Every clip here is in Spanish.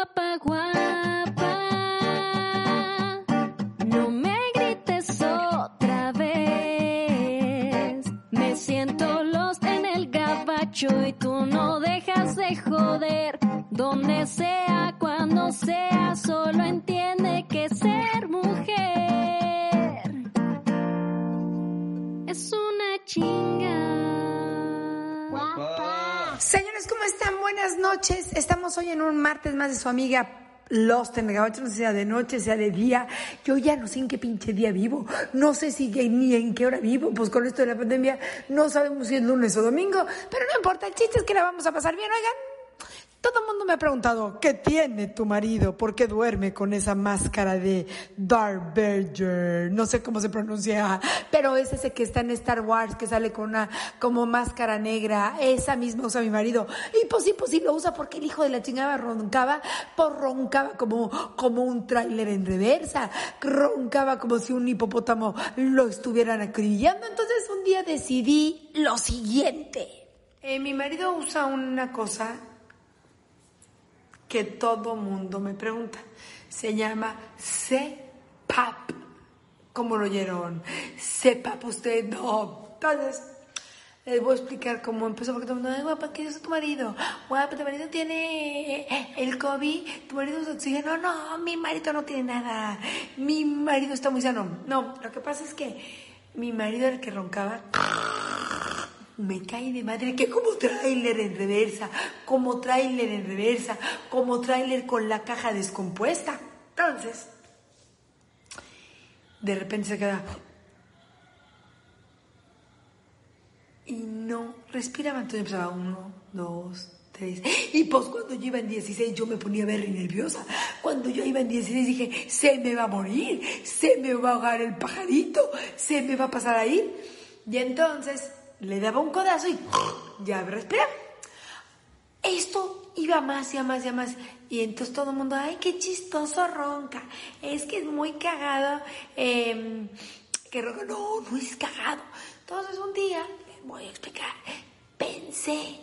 Guapa, guapa. No me grites otra vez. Me siento lost en el gabacho y tú no dejas de joder. Donde sea, cuando sea, solo entiende Buenas noches. Estamos hoy en un martes más de su amiga Lost en Gabacho, no sé sea de noche, sea de día. Yo ya no sé en qué pinche día vivo. No sé si ni en qué hora vivo. Pues con esto de la pandemia no sabemos si es lunes o domingo. Pero no importa, el chiste es que la vamos a pasar bien. Oigan, todo el mundo me ha preguntado, ¿qué tiene tu marido? ¿Por qué duerme con esa máscara de Darth Vader? No sé cómo se pronuncia, pero es ese que está en Star Wars, que sale con una como máscara negra. Esa misma usa mi marido. Y pues sí, pues sí lo usa porque el hijo de la chingada roncaba, pues roncaba como, como un tráiler en reversa. Roncaba como si un hipopótamo lo estuvieran acribillando. Entonces un día decidí lo siguiente. Eh, mi marido usa una cosa que todo mundo me pregunta. Se llama CPAP. ¿Cómo lo oyeron? CPAP usted no. Entonces, les voy a explicar cómo empezó, porque todo el mundo, ay, guapa, ¿qué es tu marido? Guapa, tu marido tiene el COVID, tu marido es oxígeno. No, mi marido no tiene nada. Mi marido está muy sano. No, lo que pasa es que mi marido el que roncaba me cae de madre que como tráiler en reversa, como tráiler en reversa, como tráiler con la caja descompuesta. Entonces, de repente se queda y no respiraba. Entonces empezaba uno, dos, tres. Y pues cuando yo iba en 16 yo me ponía ver nerviosa. Cuando yo iba en 16 dije, se me va a morir, se me va a ahogar el pajarito, se me va a pasar ahí. Y entonces le daba un codazo y ya respiraba. Esto iba más y a más y a más. Y entonces todo el mundo, ay, qué chistoso ronca. Es que es muy cagado. Eh, que ronca. No, no es cagado. Entonces un día, les voy a explicar, pensé,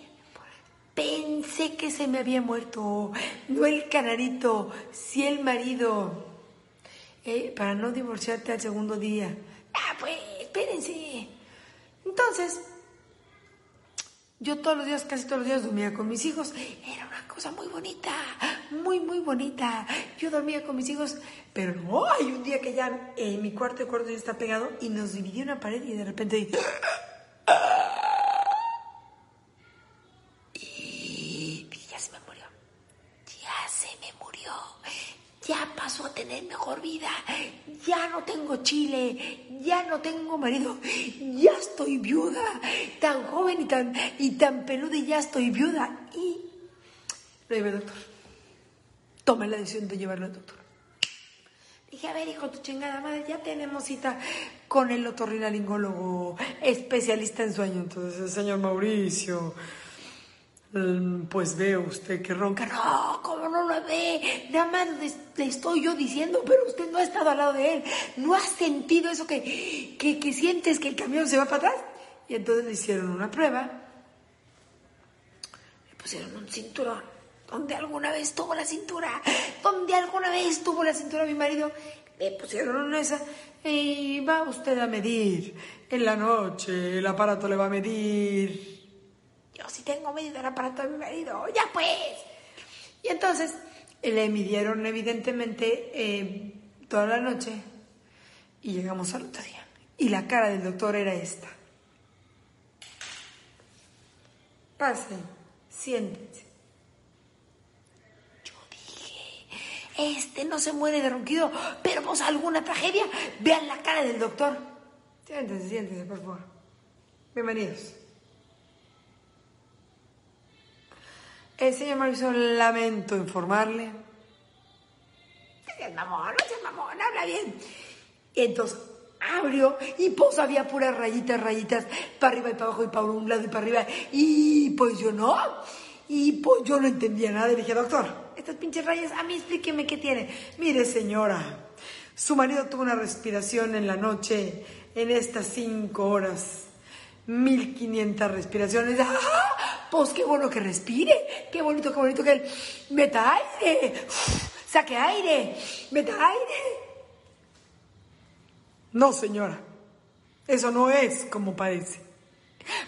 pensé que se me había muerto. No el canarito, sí el marido. Eh, para no divorciarte al segundo día. Ah, pues, espérense. Entonces, yo todos los días, casi todos los días dormía con mis hijos. Era una cosa muy bonita, muy, muy bonita. Yo dormía con mis hijos, pero no, hay un día que ya en mi cuarto, el cuarto ya está pegado y nos dividió una pared y de repente... Y ya se me murió. Ya se me murió. Ya pasó a tener mejor vida. Ya no tengo chile. Ya no tengo marido. Ya estoy viuda. Tan joven y tan, y tan peluda y ya estoy viuda. Y lo llevé al doctor. Tomé la decisión de llevarlo al doctor. Dije, a ver, hijo, tu chingada madre, ya tenemos cita con el otorrinolaringólogo especialista en sueño. Entonces, el señor Mauricio, pues ve usted que ronca. No, ¿cómo no lo ve? Nada más le, estoy yo diciendo, pero usted no ha estado al lado de él. ¿No ha sentido eso que, que, que sientes que el camión se va para atrás? Y entonces le hicieron una prueba. Le pusieron un cinturón. Donde alguna vez tuvo la cintura. Donde alguna vez tuvo la cintura mi marido. Le pusieron esa. Y va usted a medir. En la noche el aparato le va a medir. Yo sí tengo medido el aparato de mi marido. Ya pues. Y entonces le midieron evidentemente eh, toda la noche. Y llegamos al otro día. Y la cara del doctor era esta. Pasen, siéntense. Yo dije, este no se muere de ronquido, pero pues alguna tragedia. Vean la cara del doctor. Siéntense, siéntense, por favor. Bienvenidos. Eh, señor Mauricio, lamento informarle seas mamón, no seas mamón, habla bien. Y entonces abrió y pues había puras rayitas, rayitas, para arriba y para abajo y para un lado y para arriba. Y pues yo no. Y pues yo no entendía nada y dije, doctor, estas pinches rayas, a mí explíqueme qué tiene. Mire, señora, su marido tuvo una respiración en la noche, en estas cinco horas. 1500 respiraciones. ¡Ah! Pues qué bueno que respire. Qué bonito, qué bonito que él meta aire. Saque aire. Meta aire. No, señora. Eso no es como parece.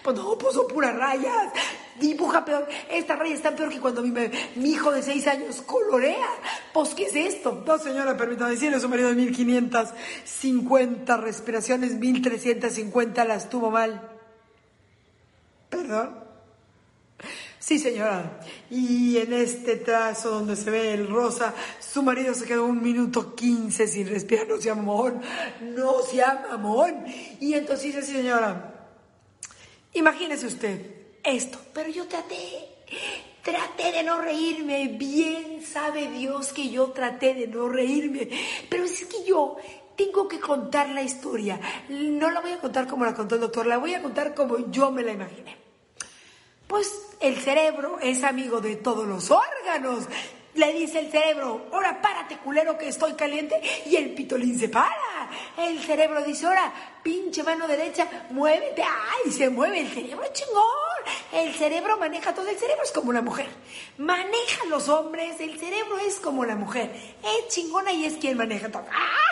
Pues no, puso puras rayas. Dibuja peor. Esta raya está peor que cuando mi, hijo de seis años colorea. Pues, ¿qué es esto? No, señora, permítame decirle, su marido de 1550 respiraciones, 1350 las tuvo mal. ¿Perdón? Sí, señora. Y en este trazo donde se ve el rosa, su marido se quedó un minuto quince sin respirar. No sea mamón, no sea mamón. Y entonces dice, señora, imagínese usted esto. Pero yo traté, traté de no reírme. Bien sabe Dios que yo traté de no reírme. Pero es que yo tengo que contar la historia. No la voy a contar como la contó el doctor, la voy a contar como yo me la imaginé. Pues el cerebro es amigo de todos los órganos. Le dice el cerebro, ahora párate culero que estoy caliente y el pitolín se para. El cerebro dice, ahora pinche mano derecha, muévete. ¡Ay! Se mueve el cerebro chingón. El cerebro maneja todo. El cerebro es como la mujer. Maneja los hombres. El cerebro es como la mujer. Es chingona y es quien maneja todo. ¡Ah!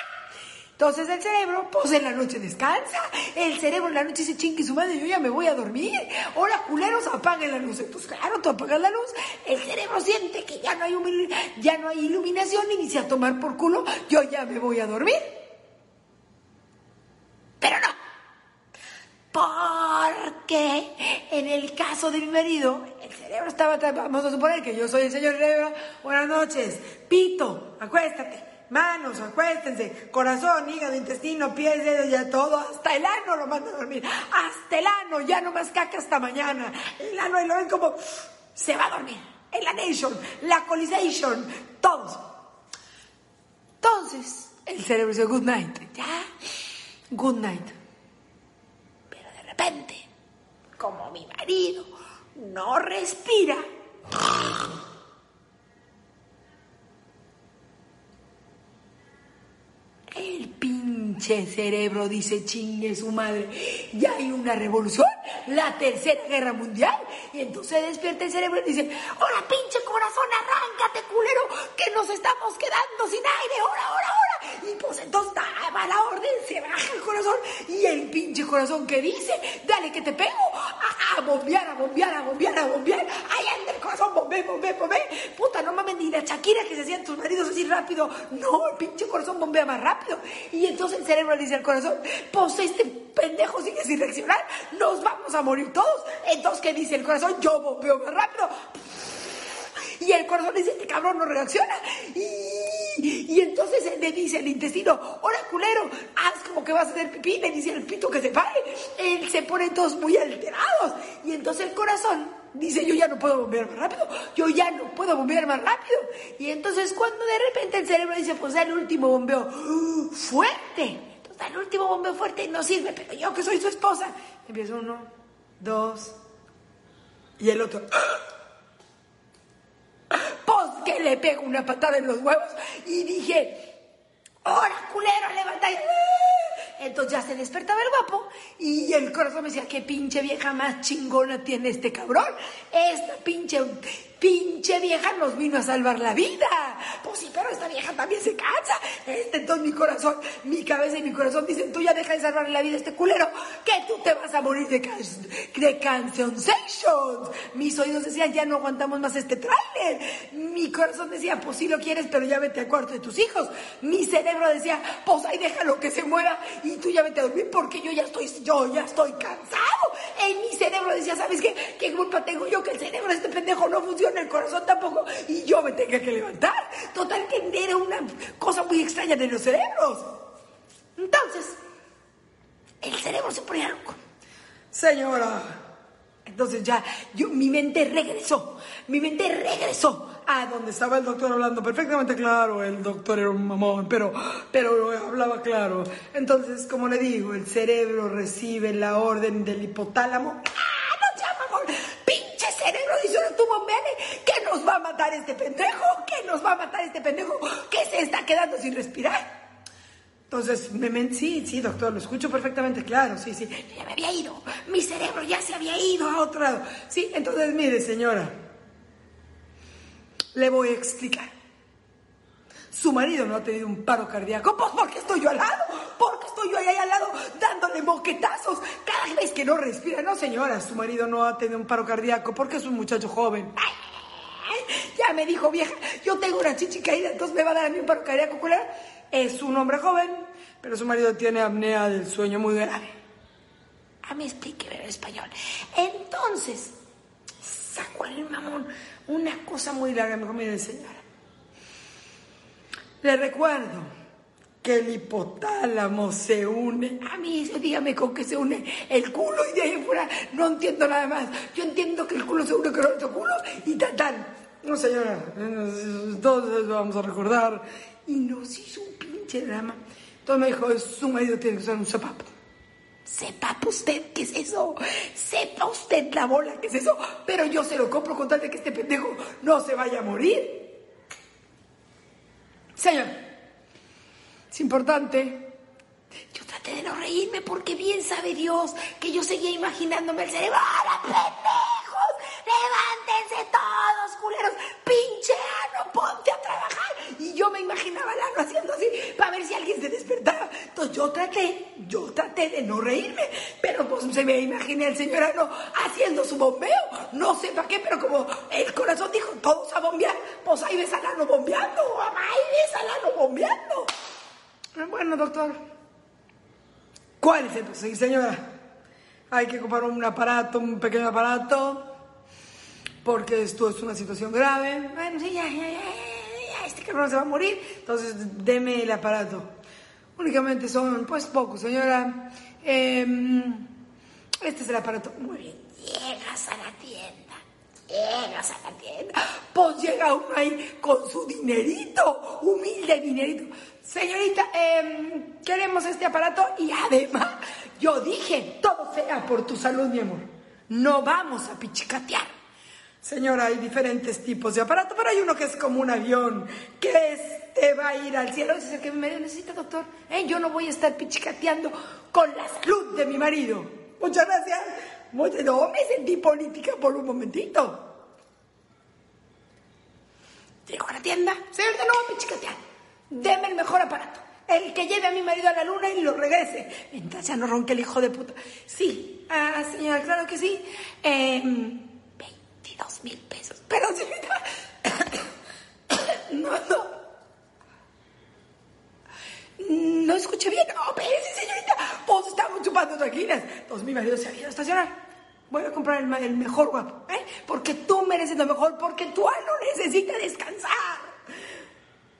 Entonces el cerebro, pues en la noche descansa. El cerebro en la noche dice, chingue su madre, yo ya me voy a dormir. Hola, culeros, apaguen la luz. Entonces, claro, tú apagas la luz. El cerebro siente que ya no hay, ya no hay iluminación y dice a tomar por culo, yo ya me voy a dormir. Pero no. Porque en el caso de mi marido, el cerebro estaba, vamos a suponer que yo soy el señor cerebro. Buenas noches. Pito, acuéstate manos, acuéstense, corazón, hígado, intestino, pies, dedos, ya todo, hasta el ano lo manda a dormir, hasta el ano, ya no más caca hasta mañana, el ano lo ven como se va a dormir, el anation, la colization, todos. Entonces, el cerebro dice good night, ya, good night. Pero de repente, como mi marido no respira, El pinche cerebro dice chingue su madre. Ya hay una revolución, la tercera guerra mundial. Y entonces despierta el cerebro y dice, ¡Hola pinche corazón, arráncate culero! Que nos estamos quedando sin aire, ¡Hora, hora, hora! Y pues entonces va la orden, se baja el corazón. Y el pinche corazón que dice, dale que te pego. A, a bombear, a bombear, a bombear, a bombear. Ahí corazón, bombe, bombe, bombe. Puta, no mames, ni la Shakira que se hacían tus maridos así rápido. No, el pinche corazón bombea más rápido. Y entonces el cerebro le dice al corazón, pues este pendejo sigue sin reaccionar, nos vamos a morir todos. Entonces, ¿qué dice el corazón? Yo bombeo más rápido. Y el corazón dice, este cabrón no reacciona. Y, y entonces le dice el intestino, hola culero, haz como que vas a hacer pipí, le dice el pito que se pare. Él se pone todos muy alterados. Y entonces el corazón dice, yo ya no puedo bombear más rápido, yo ya no puedo bombear más rápido. Y entonces cuando de repente el cerebro dice, pues el último bombeo fuerte. Entonces el último bombeo fuerte no sirve, pero yo que soy su esposa. Empieza uno, dos, y el otro. Le pego una patada en los huevos y dije, ¡Hora, culero, levanta! Entonces ya se despertaba el guapo y el corazón me decía, qué pinche vieja más chingona tiene este cabrón. Esta pinche, pinche vieja nos vino a salvar la vida. Pues sí, pero esta vieja también se cansa. Este, entonces mi corazón, mi cabeza y mi corazón dicen, tú ya deja de salvarle la vida a este culero, que tú te vas a morir de, can de cancionations. Mis oídos decían, ya no aguantamos más este tráiler. Mi corazón decía, pues sí lo quieres, pero ya vete al cuarto de tus hijos. Mi cerebro decía, pues ahí déjalo que se muera y tú ya vete a dormir porque yo ya estoy, yo ya estoy cansado. En mi cerebro decía, ¿sabes qué? ¿Qué culpa tengo yo que el cerebro de este pendejo no funciona, el corazón tampoco y yo me tenga que levantar? Total que era una cosa muy extraña de los cerebros. Entonces, el cerebro se ponía loco. Señora, Entonces ya, yo, mi mente regresó, mi mente regresó a donde estaba el doctor hablando perfectamente claro. El doctor era un mamón, pero, pero hablaba claro. Entonces, como le digo, el cerebro recibe la orden del hipotálamo. ¡Ah, nos va a matar este pendejo, que nos va a matar este pendejo, que se está quedando sin respirar. Entonces, me, men- sí, sí, doctor, lo escucho perfectamente claro, sí, sí. Ya me había ido, mi cerebro ya se había ido a otro lado. Sí, entonces, mire, señora, le voy a explicar. Su marido no ha tenido un paro cardíaco, pues porque estoy yo al lado, porque estoy yo ahí al lado dándole moquetazos cada vez que no respira. No, señora, su marido no ha tenido un paro cardíaco porque es un muchacho joven. Ay, ya me dijo vieja, yo tengo una chichi caída, entonces me va a dar a mí un paro cardíaco. Es un hombre joven, pero su marido tiene apnea del sueño muy grave. A mí explíqueme en español. Entonces, sacó el mamón una cosa muy larga, mejor mire, señora. Le recuerdo que el hipotálamo se une. A mí, dígame con qué se une el culo y de ahí fuera no entiendo nada más. Yo entiendo que el culo se une con otro culo y tal, tal. No, señora, entonces vamos a recordar. Y nos hizo un pinche drama. Entonces me dijo, su marido tiene que ser un zapapo. Sepa usted qué es eso. Sepa usted la bola qué es eso. Pero yo se lo compro con tal de que este pendejo no se vaya a morir. Señor, es importante. Yo traté de no reírme porque bien sabe Dios que yo seguía imaginándome el cerebro. ¡Ahora, pendejos! ¡Levántense todos, culeros! ¡Pinche ano, ponte a trabajar! Y yo me imaginaba al ano haciendo así para ver si alguien se despertaba. Entonces yo traté, yo traté de no reírme, pero pues se me imaginé al señor ano haciendo su bombeo. No sé para qué, pero como el corazón dijo, todos a bombear, pues ahí ves al ano bombeando, ahí ves al ano bombeando. Bueno, doctor, ¿cuál es el proseguir, señora? Hay que comprar un aparato, un pequeño aparato, porque esto es una situación grave. Bueno, sí, ya, ya, ya, ya, ya, este cabrón se va a morir, entonces deme el aparato. Únicamente son, pues, pocos, señora. Em, este es el aparato. Muy bien, llegas a la tienda. Llegas a la tienda. Pues llega uno ahí con su dinerito, humilde dinerito. Señorita, em, queremos este aparato y además, yo dije, todo sea por tu salud, mi amor. No vamos a pichicatear. Señora, hay diferentes tipos de aparato, pero hay uno que es como un avión, que es, te va a ir al cielo. Ese es el que mi marido necesita, doctor. ¿Eh? Yo no voy a estar pichicateando con la salud de mi marido. Muchas gracias. No, me sentí política por un momentito. Llego a la tienda. Señorita, no voy a pichicatear. Deme el mejor aparato. El que lleve a mi marido a la luna y lo regrese. Mientras ya no ronque el hijo de puta. Sí, ah, señora, claro que sí. Em, 22 mil pesos. Pero, señorita. No, no. No escuché bien. No, espérese, señorita. Pues estamos chupando tranquilas. Entonces mi marido se ha ido a estacionar. Voy a comprar el, mejor guapo, ¿eh? Porque tú mereces lo mejor, porque tu ano necesita descansar.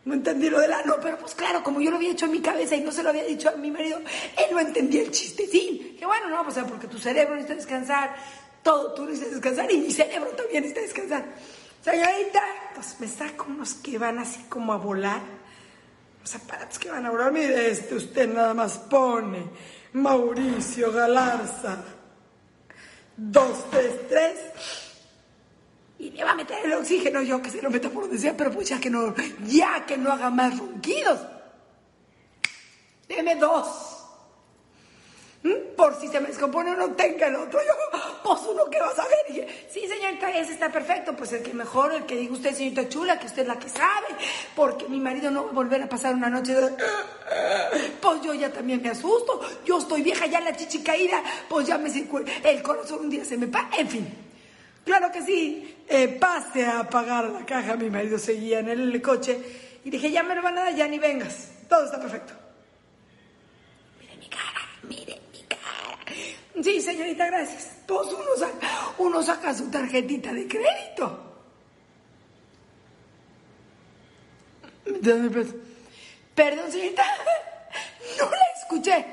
No entendí lo del ano, pero pues claro, como yo lo había hecho en mi cabeza y no se lo había dicho a mi marido, él no entendía el chistecín. Que bueno, no, pues o porque tu cerebro necesita descansar, todo tú necesitas descansar y mi cerebro también necesita descansar. Señorita, pues me saco unos que van así como a volar, los aparatos que van a volar. Mire este, usted nada más pone Mauricio Galarza, dos, tres, tres y le va a meter el oxígeno yo que se lo meta por donde sea, pero pues ya que no, ya que no haga más ronquidos. Deme dos. ¿Mm? Por si se me descompone uno, tenga el otro. Pues uno que vas a. Y dije, sí, señorita, ese está perfecto. Pues el que mejor, el que diga usted, señorita chula, que usted es la que sabe. Porque mi marido no va a volver a pasar una noche de... Pues yo ya también me asusto. Yo estoy vieja, ya la chichi caída. Pues ya me. El corazón un día se me pa... En fin. Claro que sí. Eh, pase a pagar la caja. Mi marido seguía en el coche. Y dije, ya me lo van a dar, ya ni vengas. Todo está perfecto. Mire mi cara, mire mi cara. Sí, señorita, gracias. Pues uno saca, uno saca su tarjetita de crédito. Pues. Perdón, señorita. No la escuché.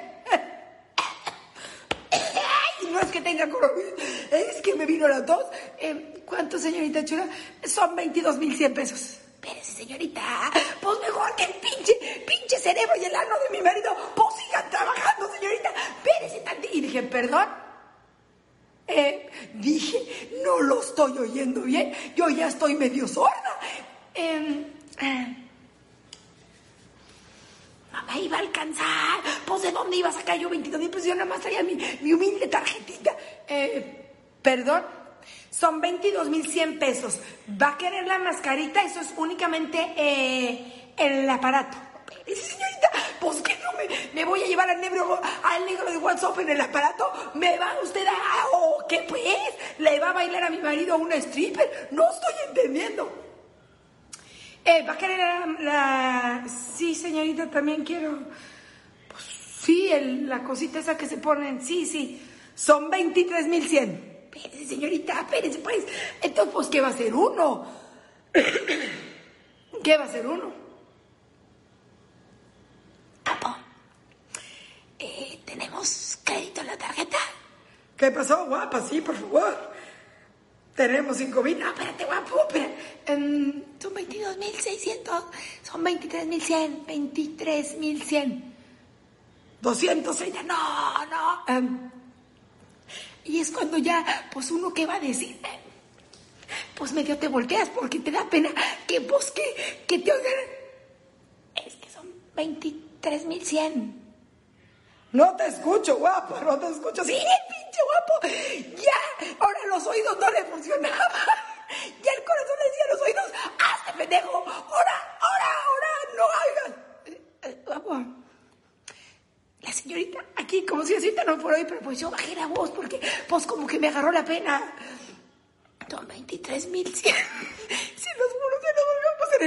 Ay, no es que tenga coronavirus. Es que me vino la tos. Eh, ¿Cuánto, señorita chula? Son 22.100 pesos. Espérese, señorita. Pues mejor que el pinche, pinche cerebro y el ano de mi marido, pues sigan trabajando, señorita. Espérese tantito. Y dije, perdón. Eh, dije, no lo estoy oyendo bien. Yo ya estoy medio sorda. Eh, eh, me iba a alcanzar. Pues de dónde iba a sacar yo 22 mil pesos. Yo nada más traía mi, mi humilde tarjetita. Eh, perdón, son 22 mil 100 pesos. ¿Va a querer la mascarita? Eso es únicamente eh, el aparato. Señorita, pues que no me, voy a llevar al negro, al negro de WhatsApp en el aparato. ¿Me va usted a... o qué pues? ¿Le va a bailar a mi marido una stripper? No estoy entendiendo. Eh, ¿Va a querer la, la- Sí, señorita, también quiero... Pues sí, el- la cosita esa que se ponen. Sí, sí. Son 23.100. Espérese, señorita, espérese, pues. Entonces, pues, ¿qué va a ser uno? ¿Qué va a ser uno? Papo, eh, ¿tenemos crédito en la tarjeta? ¿Qué pasó, guapa? Sí, por favor. Tenemos cinco mil. No, espérate, guapo, espera. Em, son 22.600. Son 23.100. 23.100. 200 ella. No, no. em, y es cuando ya, pues uno, ¿qué va a decir? Pues medio te volteas porque te da pena que, pues, que, que te oigan. Es que son 23.100. No te escucho, guapo, no te escucho. Sí, pinche guapo. Ya, ahora los oídos no le funcionaban. Ya el corazón le decía a los oídos, hazte pendejo. Ahora, ahora, ahora, no hagas. Eh, eh, guapo. La señorita aquí, como si así no por hoy, pero pues yo bajé la voz porque, pues como que me agarró la pena. Son 23 mil. Si los muros ya no volvemos a hacer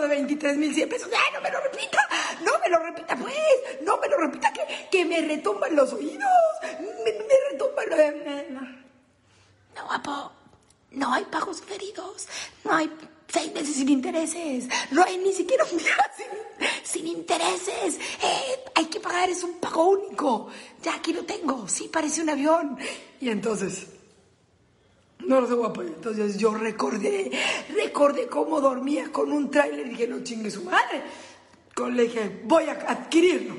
de 23 mil 100 pesos. ¡Ay, no me lo repita! ¡No me lo repita, pues! ¡No me lo repita! ¡Que, que me retumban los oídos! ¡Me, me retumban los... No, guapo. No hay pagos feridos. No hay seis meses sin intereses. No hay ni siquiera un día sin, sin intereses. Eh, hay que pagar, es un pago único. Ya aquí lo tengo. Sí, parece un avión. Y entonces... No lo sé, guapo. Entonces yo recordé, recordé cómo dormía con un tráiler dije, no chingue su madre. Le dije, voy a adquirirlo.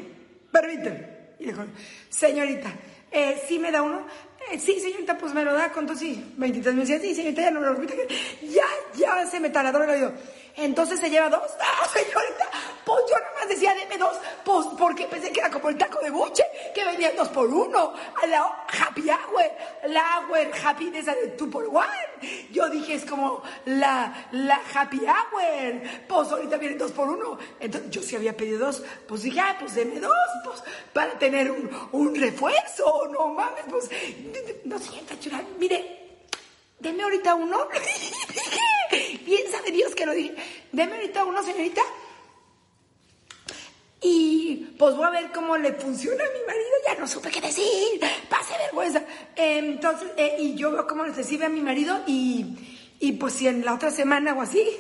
Permíteme. Y dijo, señorita, eh, ¿sí me da uno? Eh, sí, señorita, pues me lo da dos, sí. 23 mil, sí, señorita, ya no me lo repite. Ya, ya se me taladró el oído. Entonces se lleva dos. No, señorita, pues yo nada más decía, deme dos, pues porque pensé que era como el taco de buche, que venían dos por uno. A la happy hour, la hour happy de esa de two por one. Yo dije, es como la, la happy hour. Pues ahorita vienen dos por uno. Entonces yo sí había pedido dos, pues dije, ah, pues deme dos, pues para tener un, un refuerzo. No mames, pues, no sienta chula, mire. Deme ahorita uno. Bien sabe Dios que lo dije. Deme ahorita uno, señorita. Y pues voy a ver cómo le funciona a mi marido. Ya no supe qué decir. Pase vergüenza. Entonces, eh, y yo veo cómo les recibe a mi marido. Y, y pues si en la otra semana o así.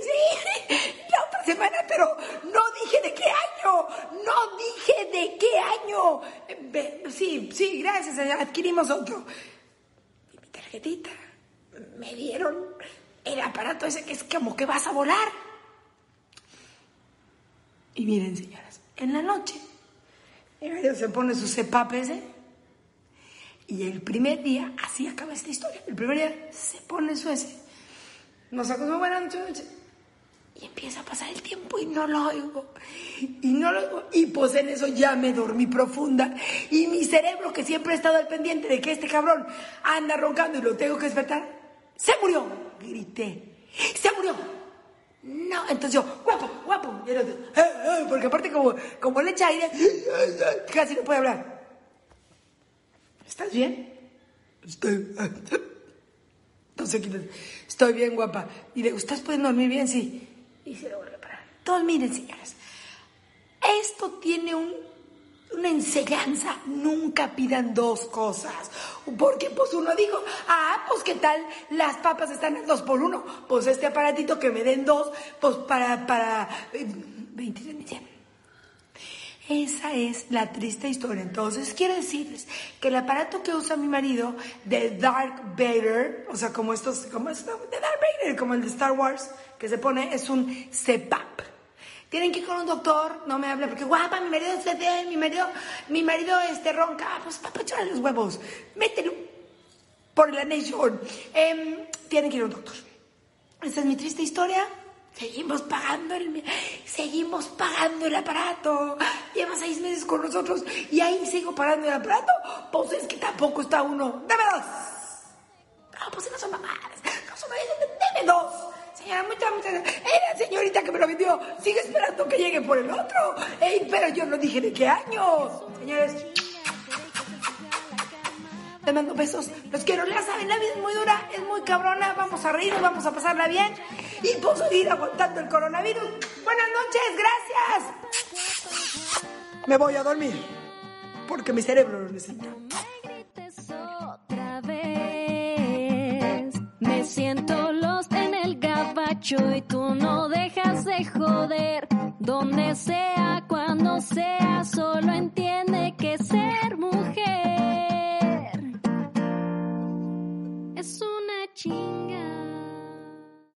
Sí, la otra semana, pero no dije de qué año. No dije de qué año. Sí, sí, gracias. eh, Adquirimos otro. Y mi tarjetita. Me dieron el aparato ese que es como que vas a volar. Y miren, señoras, en la noche, mi marido se pone su CEPAP ese. Y el primer día, así acaba esta historia. El primer día se pone su ese. Nos acostamos buenas noches. Y empieza a pasar el tiempo y no lo oigo. Y no lo oigo. Y pues en eso ya me dormí profunda. Y mi cerebro, que siempre ha estado al pendiente de que este cabrón anda roncando y lo tengo que despertar, se murió. Grité. Se murió. No, entonces yo, guapo, guapo. Y el otro, "Eh, eh", porque aparte como, como le echa aire, casi no puede hablar. ¿Estás bien? Estoy... No sé quién es. Estoy bien guapa. Y le ¿ustedes pueden dormir bien? Sí. Y se lo voy a reparar. Todos miren. Esto tiene un, una enseñanza. Nunca pidan dos cosas. Porque pues uno dijo, ah, pues qué tal, las papas están en dos por uno. Pues este aparatito que me den dos, pues para, para, eh, 23 de diciembre. Esa es la triste historia. Entonces, quiero decirles que el aparato que usa mi marido de Dark Vader, o sea, como estos, como estos, de Dark Vader, como el de Star Wars, que se pone, es un CPAP. Tienen que ir con un doctor, no me hable, porque guapa, mi marido se de, mi marido, mi marido este ronca, pues papá, échale los huevos, mételo por la nation. Em, tienen que ir a un doctor. Esta es mi triste historia. Seguimos pagando el, seguimos pagando el aparato. Lleva seis meses con nosotros y ahí sigo pagando el aparato. Pues es que tampoco está uno. Dame dos. No, pues no son mamadas. No son Deme dos. Señora, muchas, muchas Era señorita que me lo vendió. Sigue esperando que llegue por el otro. Ey, pero yo no dije de qué año. Señores. Les mando besos, los quiero, ya saben, la vida es muy dura, es muy cabrona, vamos a reírnos, vamos a pasarla bien y puedo seguir aguantando el coronavirus. Buenas noches, gracias. Me voy a dormir, porque mi cerebro lo necesita. Y tú no dejas de joder. Donde sea, cuando sea, solo entiende que